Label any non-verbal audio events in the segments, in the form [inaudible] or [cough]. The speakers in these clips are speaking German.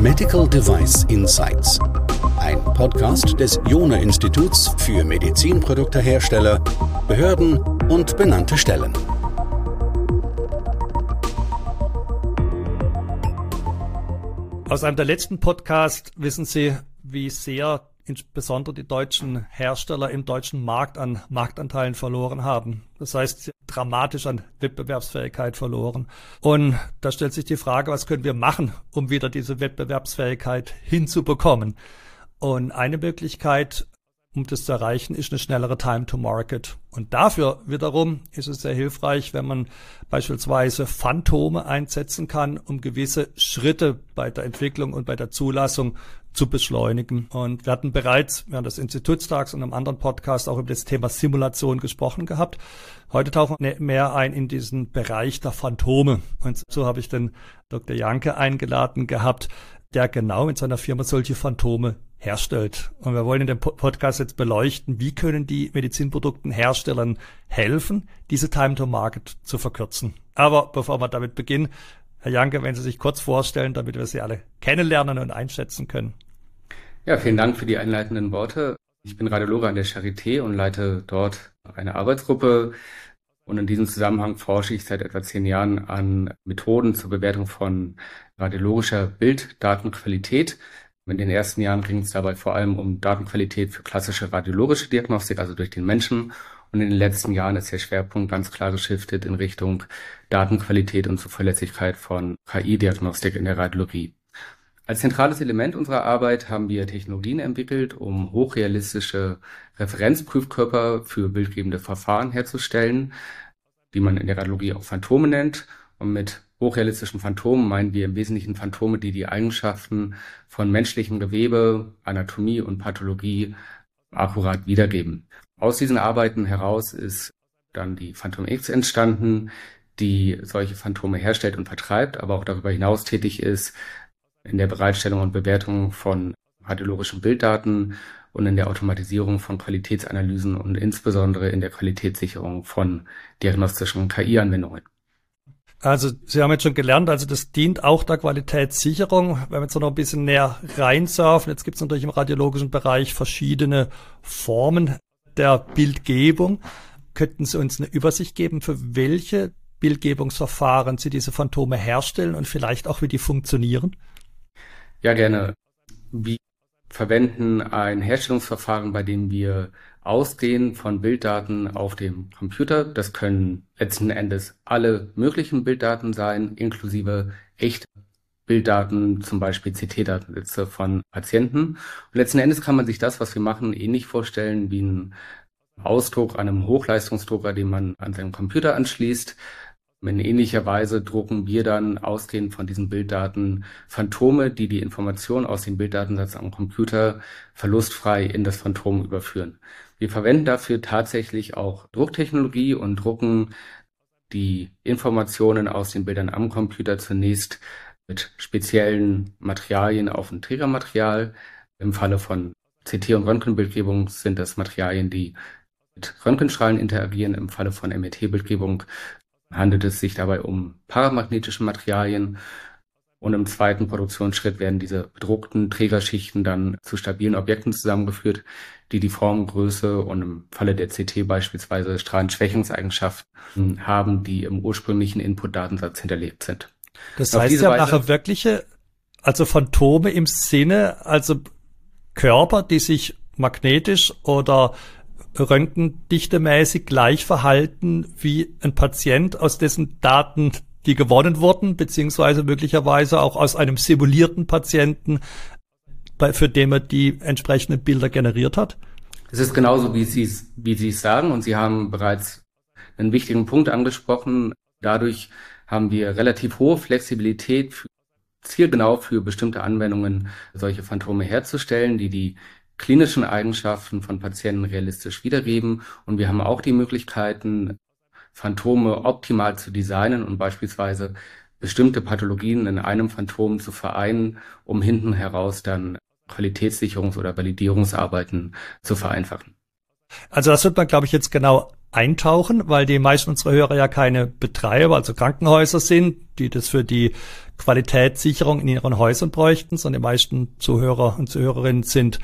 Medical Device Insights. Ein Podcast des Jona Instituts für Medizinproduktehersteller, Behörden und benannte Stellen. Aus einem der letzten Podcasts wissen Sie, wie sehr insbesondere die deutschen Hersteller im deutschen Markt an Marktanteilen verloren haben. Das heißt, dramatisch an Wettbewerbsfähigkeit verloren. Und da stellt sich die Frage, was können wir machen, um wieder diese Wettbewerbsfähigkeit hinzubekommen? Und eine Möglichkeit, um das zu erreichen, ist eine schnellere Time to Market. Und dafür wiederum ist es sehr hilfreich, wenn man beispielsweise Phantome einsetzen kann, um gewisse Schritte bei der Entwicklung und bei der Zulassung zu beschleunigen. Und wir hatten bereits während des Institutstags und einem anderen Podcast auch über das Thema Simulation gesprochen gehabt. Heute tauchen wir mehr ein in diesen Bereich der Phantome. Und so habe ich den Dr. Janke eingeladen gehabt, der genau in seiner Firma solche Phantome herstellt. Und wir wollen in dem Podcast jetzt beleuchten, wie können die Medizinproduktenherstellern helfen, diese Time to Market zu verkürzen. Aber bevor wir damit beginnen, Herr Janke, wenn Sie sich kurz vorstellen, damit wir Sie alle kennenlernen und einschätzen können. Ja, vielen Dank für die einleitenden Worte. Ich bin Radiologe an der Charité und leite dort eine Arbeitsgruppe. Und in diesem Zusammenhang forsche ich seit etwa zehn Jahren an Methoden zur Bewertung von radiologischer Bilddatenqualität. In den ersten Jahren ging es dabei vor allem um Datenqualität für klassische radiologische Diagnostik, also durch den Menschen. Und in den letzten Jahren ist der Schwerpunkt ganz klar geschiftet in Richtung Datenqualität und Zuverlässigkeit von KI-Diagnostik in der Radiologie. Als zentrales Element unserer Arbeit haben wir Technologien entwickelt, um hochrealistische Referenzprüfkörper für bildgebende Verfahren herzustellen, die man in der Radiologie auch Phantome nennt. Und mit hochrealistischen Phantomen meinen wir im Wesentlichen Phantome, die die Eigenschaften von menschlichem Gewebe, Anatomie und Pathologie akkurat wiedergeben. Aus diesen Arbeiten heraus ist dann die Phantom X entstanden, die solche Phantome herstellt und vertreibt, aber auch darüber hinaus tätig ist in der Bereitstellung und Bewertung von radiologischen Bilddaten und in der Automatisierung von Qualitätsanalysen und insbesondere in der Qualitätssicherung von diagnostischen KI-Anwendungen. Also Sie haben jetzt schon gelernt, also das dient auch der Qualitätssicherung. Wenn wir jetzt noch ein bisschen näher reinsurfen, jetzt gibt es natürlich im radiologischen Bereich verschiedene Formen der Bildgebung. Könnten Sie uns eine Übersicht geben, für welche Bildgebungsverfahren Sie diese Phantome herstellen und vielleicht auch, wie die funktionieren? Ja, gerne. Wir verwenden ein Herstellungsverfahren, bei dem wir ausgehen von Bilddaten auf dem Computer. Das können letzten Endes alle möglichen Bilddaten sein, inklusive echte Bilddaten, zum Beispiel CT-Datensätze von Patienten. Und letzten Endes kann man sich das, was wir machen, ähnlich vorstellen wie ein Ausdruck an einem Hochleistungsdrucker, den man an seinem Computer anschließt. In ähnlicher Weise drucken wir dann ausgehend von diesen Bilddaten Phantome, die die Information aus dem Bilddatensatz am Computer verlustfrei in das Phantom überführen. Wir verwenden dafür tatsächlich auch Drucktechnologie und drucken die Informationen aus den Bildern am Computer zunächst mit speziellen Materialien auf ein Trägermaterial. Im Falle von CT- und Röntgenbildgebung sind das Materialien, die mit Röntgenstrahlen interagieren. Im Falle von MET-Bildgebung handelt es sich dabei um paramagnetische Materialien. Und im zweiten Produktionsschritt werden diese bedruckten Trägerschichten dann zu stabilen Objekten zusammengeführt, die die Formgröße und im Falle der CT beispielsweise Strahlenschwächungseigenschaften haben, die im ursprünglichen Input-Datensatz hinterlegt sind. Das heißt ja nachher wirkliche, also Phantome im Sinne, also Körper, die sich magnetisch oder röntgendichtemäßig gleich verhalten wie ein Patient, aus dessen Daten die gewonnen wurden, beziehungsweise möglicherweise auch aus einem simulierten Patienten, bei, für den man die entsprechenden Bilder generiert hat? Es ist genauso, wie Sie es wie Sie es sagen, und Sie haben bereits einen wichtigen Punkt angesprochen. Dadurch haben wir relativ hohe Flexibilität, für, zielgenau für bestimmte Anwendungen solche Phantome herzustellen, die die klinischen Eigenschaften von Patienten realistisch wiedergeben. Und wir haben auch die Möglichkeiten, Phantome optimal zu designen und beispielsweise bestimmte Pathologien in einem Phantom zu vereinen, um hinten heraus dann Qualitätssicherungs- oder Validierungsarbeiten zu vereinfachen. Also das wird man, glaube ich, jetzt genau eintauchen, weil die meisten unserer Hörer ja keine Betreiber, also Krankenhäuser sind, die das für die Qualitätssicherung in ihren Häusern bräuchten, sondern die meisten Zuhörer und Zuhörerinnen sind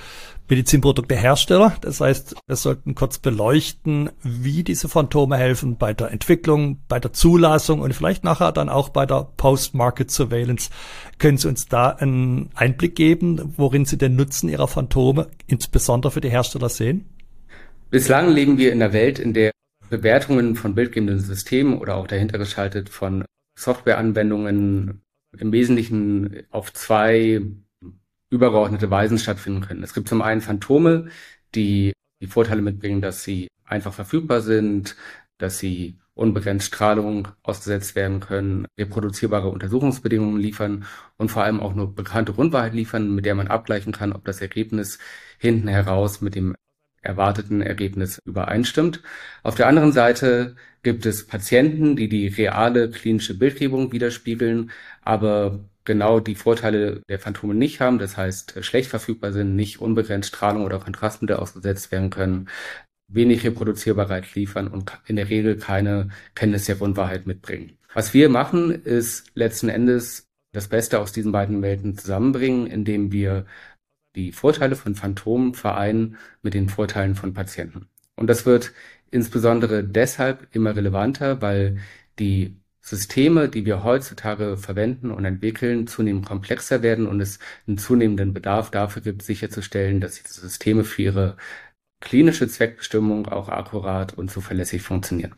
Medizinproduktehersteller. Das heißt, wir sollten kurz beleuchten, wie diese Phantome helfen bei der Entwicklung, bei der Zulassung und vielleicht nachher dann auch bei der Post-Market Surveillance. Können Sie uns da einen Einblick geben, worin Sie den Nutzen Ihrer Phantome insbesondere für die Hersteller sehen? Bislang leben wir in einer Welt, in der Bewertungen von bildgebenden Systemen oder auch dahinter geschaltet von Softwareanwendungen im Wesentlichen auf zwei übergeordnete Weisen stattfinden können. Es gibt zum einen Phantome, die die Vorteile mitbringen, dass sie einfach verfügbar sind, dass sie unbegrenzt Strahlung ausgesetzt werden können, reproduzierbare Untersuchungsbedingungen liefern und vor allem auch nur bekannte Grundwahrheit liefern, mit der man abgleichen kann, ob das Ergebnis hinten heraus mit dem erwarteten Ergebnis übereinstimmt. Auf der anderen Seite gibt es Patienten, die die reale klinische Bildgebung widerspiegeln, aber genau die Vorteile der Phantome nicht haben, das heißt schlecht verfügbar sind, nicht unbegrenzt Strahlung oder Kontrastmittel ausgesetzt werden können, wenig Reproduzierbarkeit liefern und in der Regel keine Kenntnis der Grundwahrheit mitbringen. Was wir machen, ist letzten Endes das Beste aus diesen beiden Welten zusammenbringen, indem wir die Vorteile von Phantomen vereinen mit den Vorteilen von Patienten. Und das wird insbesondere deshalb immer relevanter, weil die Systeme, die wir heutzutage verwenden und entwickeln, zunehmend komplexer werden und es einen zunehmenden Bedarf dafür gibt, sicherzustellen, dass diese Systeme für ihre klinische Zweckbestimmung auch akkurat und zuverlässig funktionieren.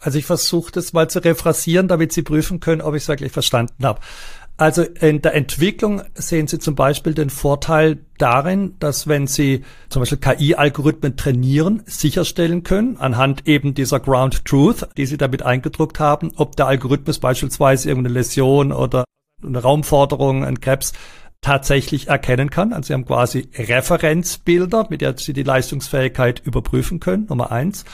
Also ich versuche das mal zu rephrasieren, damit Sie prüfen können, ob ich es wirklich verstanden habe. Also in der Entwicklung sehen Sie zum Beispiel den Vorteil darin, dass wenn Sie zum Beispiel KI-Algorithmen trainieren, sicherstellen können, anhand eben dieser Ground Truth, die Sie damit eingedruckt haben, ob der Algorithmus beispielsweise irgendeine Läsion oder eine Raumforderung, ein Krebs tatsächlich erkennen kann. Also Sie haben quasi Referenzbilder, mit der Sie die Leistungsfähigkeit überprüfen können, Nummer eins.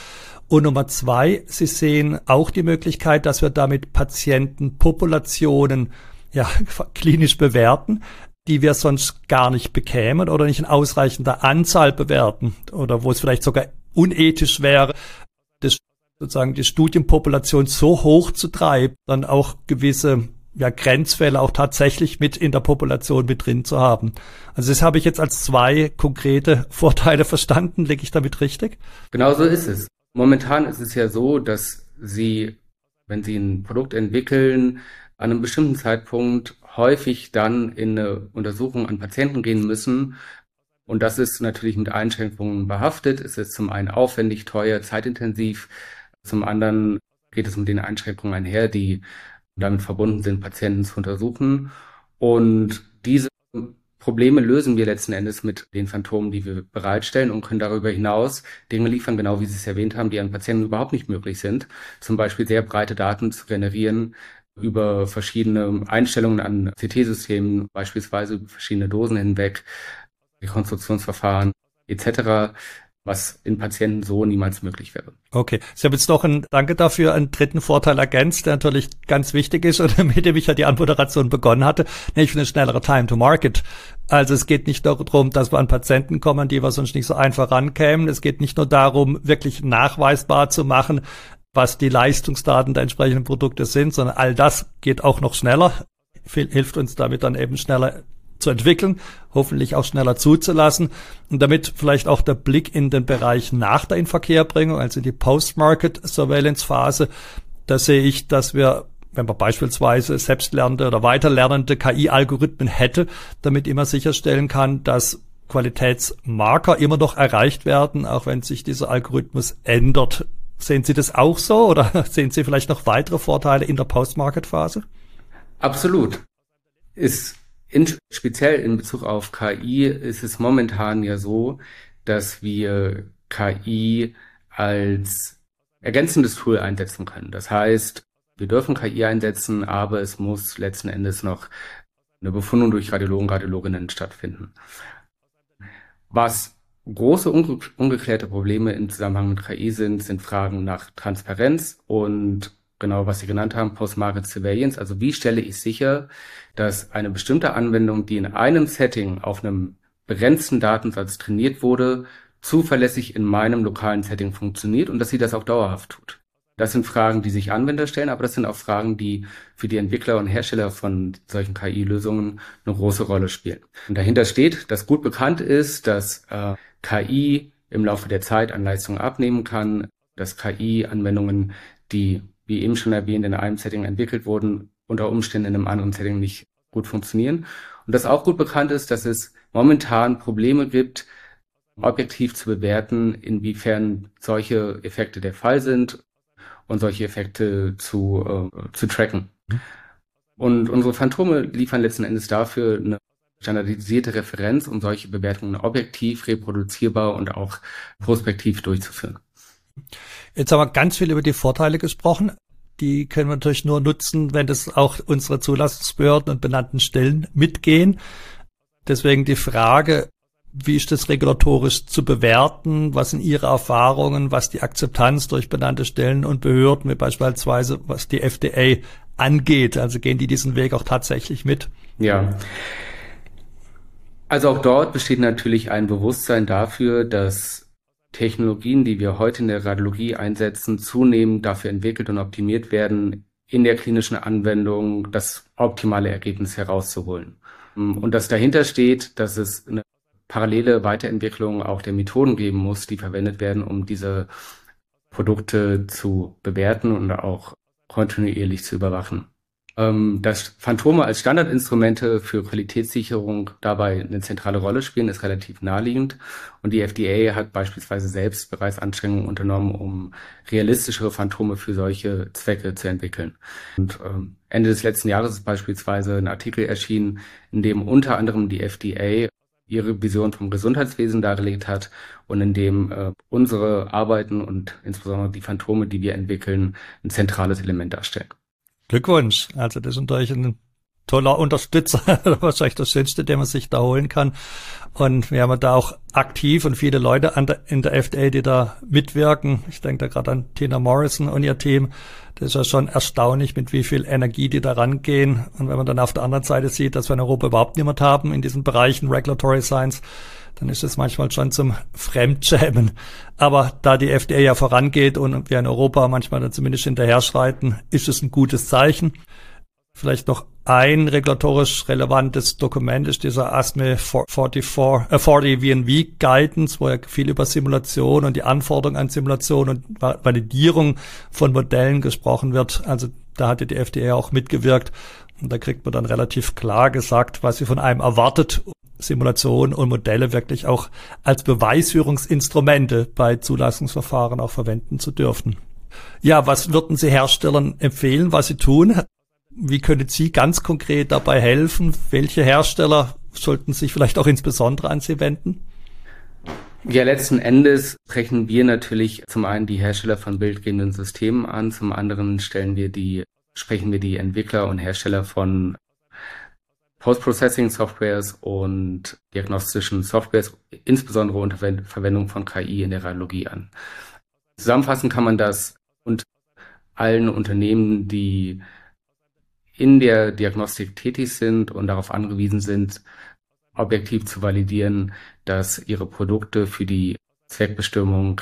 Und Nummer zwei, Sie sehen auch die Möglichkeit, dass wir damit Patientenpopulationen ja, [laughs] klinisch bewerten, die wir sonst gar nicht bekämen oder nicht in ausreichender Anzahl bewerten oder wo es vielleicht sogar unethisch wäre, das, sozusagen die Studienpopulation so hoch zu treiben, dann auch gewisse ja, Grenzfälle auch tatsächlich mit in der Population mit drin zu haben. Also das habe ich jetzt als zwei konkrete [laughs] Vorteile verstanden. Lege ich damit richtig? Genau so ist es. Momentan ist es ja so, dass Sie, wenn Sie ein Produkt entwickeln, an einem bestimmten Zeitpunkt häufig dann in eine Untersuchung an Patienten gehen müssen. Und das ist natürlich mit Einschränkungen behaftet. Es ist zum einen aufwendig, teuer, zeitintensiv. Zum anderen geht es mit den Einschränkungen einher, die damit verbunden sind, Patienten zu untersuchen. Und diese Probleme lösen wir letzten Endes mit den Phantomen, die wir bereitstellen und können darüber hinaus Dinge liefern, genau wie Sie es erwähnt haben, die an Patienten überhaupt nicht möglich sind. Zum Beispiel sehr breite Daten zu generieren, über verschiedene Einstellungen an CT-Systemen, beispielsweise über verschiedene Dosen hinweg, Rekonstruktionsverfahren etc., was in Patienten so niemals möglich wäre. Okay, Sie haben jetzt noch ein Danke dafür, einen dritten Vorteil ergänzt, der natürlich ganz wichtig ist und [laughs] mit dem ich ja die Anmoderation begonnen hatte, nämlich eine schnellere Time to Market. Also es geht nicht darum, dass wir an Patienten kommen, die wir sonst nicht so einfach rankämen. Es geht nicht nur darum, wirklich nachweisbar zu machen, was die Leistungsdaten der entsprechenden Produkte sind, sondern all das geht auch noch schneller, hilft uns damit dann eben schneller zu entwickeln, hoffentlich auch schneller zuzulassen. Und damit vielleicht auch der Blick in den Bereich nach der Inverkehrbringung, also die Post-Market Surveillance Phase. Da sehe ich, dass wir wenn man beispielsweise selbstlernende oder weiterlernende KI-Algorithmen hätte, damit immer sicherstellen kann, dass Qualitätsmarker immer noch erreicht werden, auch wenn sich dieser Algorithmus ändert Sehen Sie das auch so oder [laughs] sehen Sie vielleicht noch weitere Vorteile in der Post-Market-Phase? Absolut. Ist in, speziell in Bezug auf KI ist es momentan ja so, dass wir KI als ergänzendes Tool einsetzen können. Das heißt, wir dürfen KI einsetzen, aber es muss letzten Endes noch eine Befundung durch Radiologen, Radiologinnen stattfinden. Was große unge ungeklärte Probleme im Zusammenhang mit KI sind, sind Fragen nach Transparenz und genau, was Sie genannt haben, Post-Market Surveillance. Also wie stelle ich sicher, dass eine bestimmte Anwendung, die in einem Setting auf einem begrenzten Datensatz trainiert wurde, zuverlässig in meinem lokalen Setting funktioniert und dass sie das auch dauerhaft tut. Das sind Fragen, die sich Anwender stellen, aber das sind auch Fragen, die für die Entwickler und Hersteller von solchen KI-Lösungen eine große Rolle spielen. Und dahinter steht, dass gut bekannt ist, dass äh, KI im Laufe der Zeit an Leistung abnehmen kann, dass KI-Anwendungen, die, wie eben schon erwähnt, in einem Setting entwickelt wurden, unter Umständen in einem anderen Setting nicht gut funktionieren. Und dass auch gut bekannt ist, dass es momentan Probleme gibt, objektiv zu bewerten, inwiefern solche Effekte der Fall sind und solche Effekte zu, äh, zu tracken. Mhm. Und unsere Phantome liefern letzten Endes dafür eine standardisierte Referenz, um solche Bewertungen objektiv, reproduzierbar und auch prospektiv durchzuführen. Jetzt haben wir ganz viel über die Vorteile gesprochen. Die können wir natürlich nur nutzen, wenn das auch unsere Zulassungsbehörden und benannten Stellen mitgehen. Deswegen die Frage, wie ist das regulatorisch zu bewerten? Was sind Ihre Erfahrungen, was die Akzeptanz durch benannte Stellen und Behörden, wie beispielsweise was die FDA angeht? Also gehen die diesen Weg auch tatsächlich mit? Ja. Also auch dort besteht natürlich ein Bewusstsein dafür, dass Technologien, die wir heute in der Radiologie einsetzen, zunehmend dafür entwickelt und optimiert werden, in der klinischen Anwendung das optimale Ergebnis herauszuholen. Und dass dahinter steht, dass es eine parallele Weiterentwicklung auch der Methoden geben muss, die verwendet werden, um diese Produkte zu bewerten und auch kontinuierlich zu überwachen. Ähm, dass Phantome als Standardinstrumente für Qualitätssicherung dabei eine zentrale Rolle spielen, ist relativ naheliegend. Und die FDA hat beispielsweise selbst bereits Anstrengungen unternommen, um realistischere Phantome für solche Zwecke zu entwickeln. Und ähm, Ende des letzten Jahres ist beispielsweise ein Artikel erschienen, in dem unter anderem die FDA ihre Vision vom Gesundheitswesen dargelegt hat und in dem äh, unsere Arbeiten und insbesondere die Phantome, die wir entwickeln, ein zentrales Element darstellen. Glückwunsch. Also das ist natürlich ein toller Unterstützer, [laughs] wahrscheinlich das Schönste, den man sich da holen kann. Und wir haben da auch aktiv und viele Leute der, in der FDA, die da mitwirken. Ich denke da gerade an Tina Morrison und ihr Team. Das ist ja schon erstaunlich, mit wie viel Energie die da rangehen. Und wenn man dann auf der anderen Seite sieht, dass wir in Europa überhaupt niemand haben in diesen Bereichen Regulatory Science, dann ist es manchmal schon zum Fremdschämen. Aber da die FDA ja vorangeht und wir in Europa manchmal dann zumindest hinterher schreiten, ist es ein gutes Zeichen. Vielleicht noch ein regulatorisch relevantes Dokument ist dieser ASME 44, äh 40 VNV Guidance, wo ja viel über Simulation und die Anforderungen an Simulation und Validierung von Modellen gesprochen wird. Also da hatte die FDA auch mitgewirkt. Und da kriegt man dann relativ klar gesagt, was sie von einem erwartet, Simulation und Modelle wirklich auch als Beweisführungsinstrumente bei Zulassungsverfahren auch verwenden zu dürfen. Ja, was würden Sie Herstellern empfehlen, was sie tun? Wie können Sie ganz konkret dabei helfen? Welche Hersteller sollten sich vielleicht auch insbesondere an Sie wenden? Ja, letzten Endes sprechen wir natürlich zum einen die Hersteller von bildgebenden Systemen an, zum anderen stellen wir die, sprechen wir die Entwickler und Hersteller von Post-Processing Softwares und diagnostischen Softwares, insbesondere unter Verwendung von KI in der Radiologie an. Zusammenfassen kann man das und allen Unternehmen, die in der Diagnostik tätig sind und darauf angewiesen sind, objektiv zu validieren, dass ihre Produkte für die Zweckbestimmung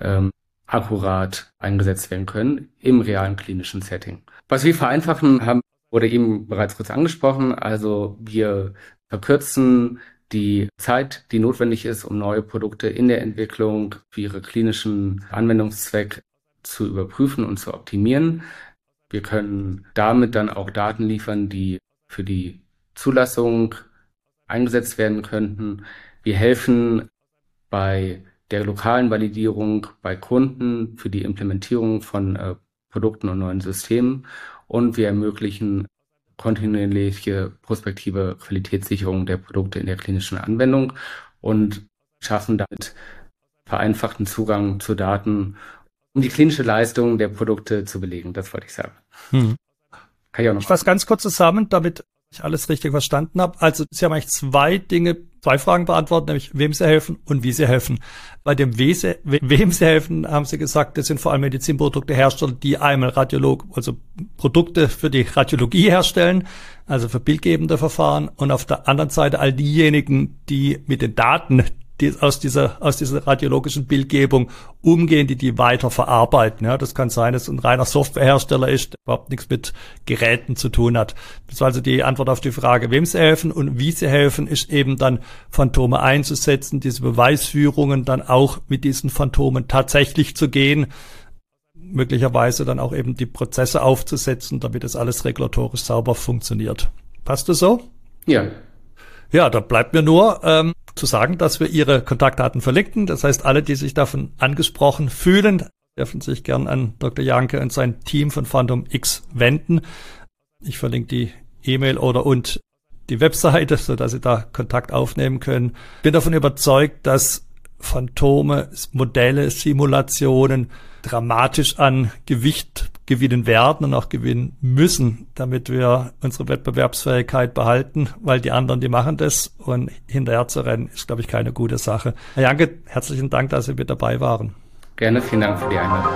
ähm, akkurat eingesetzt werden können im realen klinischen Setting. Was wir vereinfachen, haben wurde eben bereits kurz angesprochen. Also wir verkürzen die Zeit, die notwendig ist, um neue Produkte in der Entwicklung für ihre klinischen Anwendungszweck zu überprüfen und zu optimieren. Wir können damit dann auch Daten liefern, die für die Zulassung eingesetzt werden könnten. Wir helfen bei der lokalen Validierung bei Kunden für die Implementierung von äh, Produkten und neuen Systemen und wir ermöglichen kontinuierliche prospektive Qualitätssicherung der Produkte in der klinischen Anwendung und schaffen damit vereinfachten Zugang zu Daten um die klinische Leistung der Produkte zu belegen. Das wollte ich sagen. Hm. Kann ich auch noch. Ich fasse ganz kurz zusammen, damit ich alles richtig verstanden habe. Also Sie haben eigentlich zwei Dinge, zwei Fragen beantwortet, nämlich wem Sie helfen und wie Sie helfen. Bei dem we sie, wem Sie helfen, haben Sie gesagt, das sind vor allem Medizinprodukte Hersteller, die einmal Radiolog, also Produkte für die Radiologie herstellen, also für bildgebende Verfahren und auf der anderen Seite all diejenigen, die mit den Daten die aus dieser, aus dieser radiologischen Bildgebung umgehen, die die weiter verarbeiten. Ja, das kann sein, dass ein reiner Softwarehersteller ist, der überhaupt nichts mit Geräten zu tun hat. Das ist also die Antwort auf die Frage, wem sie helfen und wie sie helfen, ist eben dann Phantome einzusetzen, diese Beweisführungen dann auch mit diesen Phantomen tatsächlich zu gehen möglicherweise dann auch eben die Prozesse aufzusetzen, damit das alles regulatorisch sauber funktioniert. Passt das so? Ja. Ja, da bleibt mir nur ähm, zu sagen, dass wir Ihre Kontaktdaten verlinken. Das heißt, alle, die sich davon angesprochen fühlen, dürfen sich gern an Dr. Janke und sein Team von Phantom X wenden. Ich verlinke die E-Mail oder und die Webseite, so dass Sie da Kontakt aufnehmen können. Bin davon überzeugt, dass Phantome, Modelle, Simulationen dramatisch an Gewicht gewinnen werden und auch gewinnen müssen, damit wir unsere Wettbewerbsfähigkeit behalten, weil die anderen, die machen das und hinterher zu rennen, ist, glaube ich, keine gute Sache. Herr Janke, herzlichen Dank, dass Sie mit dabei waren. Gerne, vielen Dank für die Einladung.